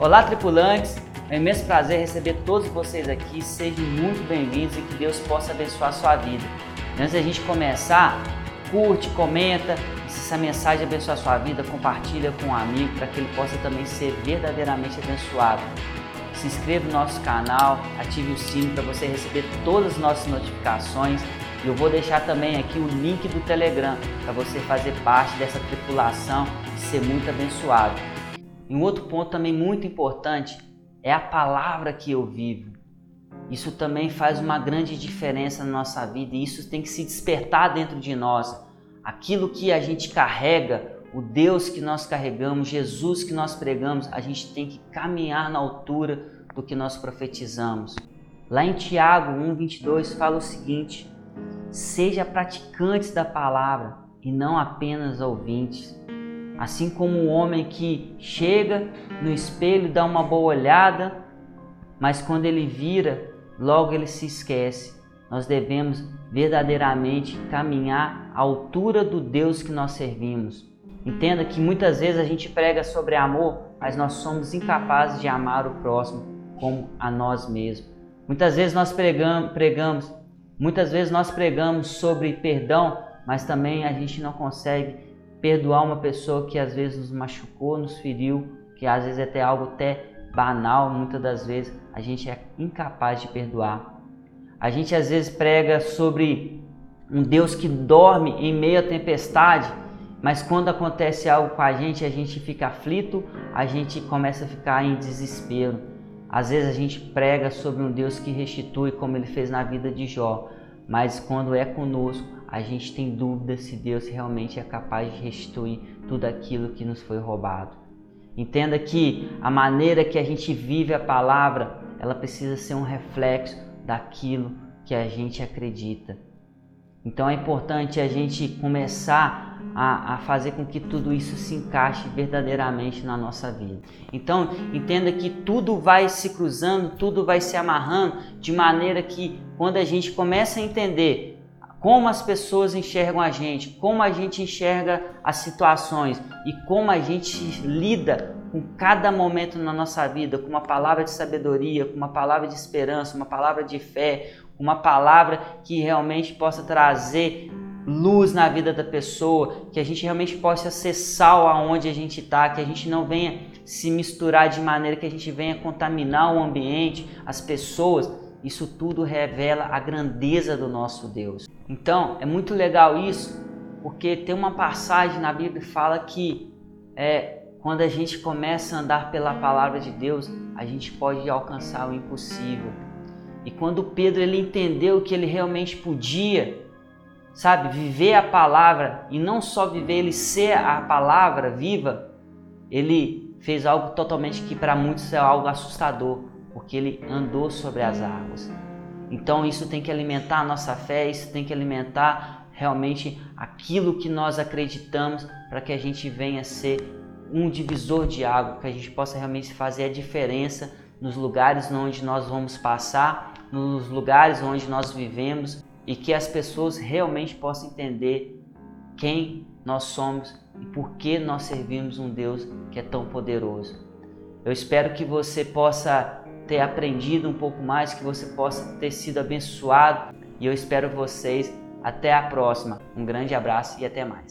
Olá, tripulantes! É um imenso prazer receber todos vocês aqui. Sejam muito bem-vindos e que Deus possa abençoar a sua vida. Antes da gente começar, curte, comenta. Se essa mensagem abençoar a sua vida, compartilha com um amigo para que ele possa também ser verdadeiramente abençoado. Se inscreva no nosso canal, ative o sino para você receber todas as nossas notificações. E eu vou deixar também aqui o link do Telegram para você fazer parte dessa tripulação e ser muito abençoado. E um outro ponto também muito importante é a palavra que eu vivo. Isso também faz uma grande diferença na nossa vida e isso tem que se despertar dentro de nós. Aquilo que a gente carrega, o Deus que nós carregamos, Jesus que nós pregamos, a gente tem que caminhar na altura do que nós profetizamos. Lá em Tiago 1:22 fala o seguinte: Seja praticantes da palavra e não apenas ouvintes Assim como um homem que chega no espelho, dá uma boa olhada, mas quando ele vira, logo ele se esquece. Nós devemos verdadeiramente caminhar à altura do Deus que nós servimos. Entenda que muitas vezes a gente prega sobre amor, mas nós somos incapazes de amar o próximo como a nós mesmos. Muitas vezes nós pregamos, pregamos muitas vezes nós pregamos sobre perdão, mas também a gente não consegue perdoar uma pessoa que às vezes nos machucou, nos feriu, que às vezes é até algo até banal, muitas das vezes a gente é incapaz de perdoar. A gente às vezes prega sobre um Deus que dorme em meio à tempestade, mas quando acontece algo com a gente, a gente fica aflito, a gente começa a ficar em desespero. Às vezes a gente prega sobre um Deus que restitui, como ele fez na vida de Jó, mas quando é conosco, a gente tem dúvida se Deus realmente é capaz de restituir tudo aquilo que nos foi roubado. Entenda que a maneira que a gente vive a palavra, ela precisa ser um reflexo daquilo que a gente acredita. Então é importante a gente começar a, a, fazer com que tudo isso se encaixe verdadeiramente na nossa vida. Então entenda que tudo vai se cruzando, tudo vai se amarrando, de maneira que quando a gente começa a entender como as pessoas enxergam a gente, como a gente enxerga as situações e como a gente lida com cada momento na nossa vida, com uma palavra de sabedoria, com uma palavra de esperança, uma palavra de fé, uma palavra que realmente possa trazer luz na vida da pessoa, que a gente realmente possa ser sal aonde a gente está, que a gente não venha se misturar de maneira que a gente venha contaminar o ambiente, as pessoas. Isso tudo revela a grandeza do nosso Deus. Então, é muito legal isso, porque tem uma passagem na Bíblia que fala que é, quando a gente começa a andar pela palavra de Deus, a gente pode alcançar o impossível. E quando Pedro ele entendeu que ele realmente podia, sabe, viver a palavra e não só viver, ele ser a palavra viva, ele fez algo totalmente que para muitos é algo assustador, porque ele andou sobre as águas. Então isso tem que alimentar a nossa fé, isso tem que alimentar realmente aquilo que nós acreditamos para que a gente venha ser um divisor de água, que a gente possa realmente fazer a diferença nos lugares onde nós vamos passar, nos lugares onde nós vivemos e que as pessoas realmente possam entender quem nós somos e por que nós servimos um Deus que é tão poderoso. Eu espero que você possa ter aprendido um pouco mais, que você possa ter sido abençoado. E eu espero vocês até a próxima. Um grande abraço e até mais.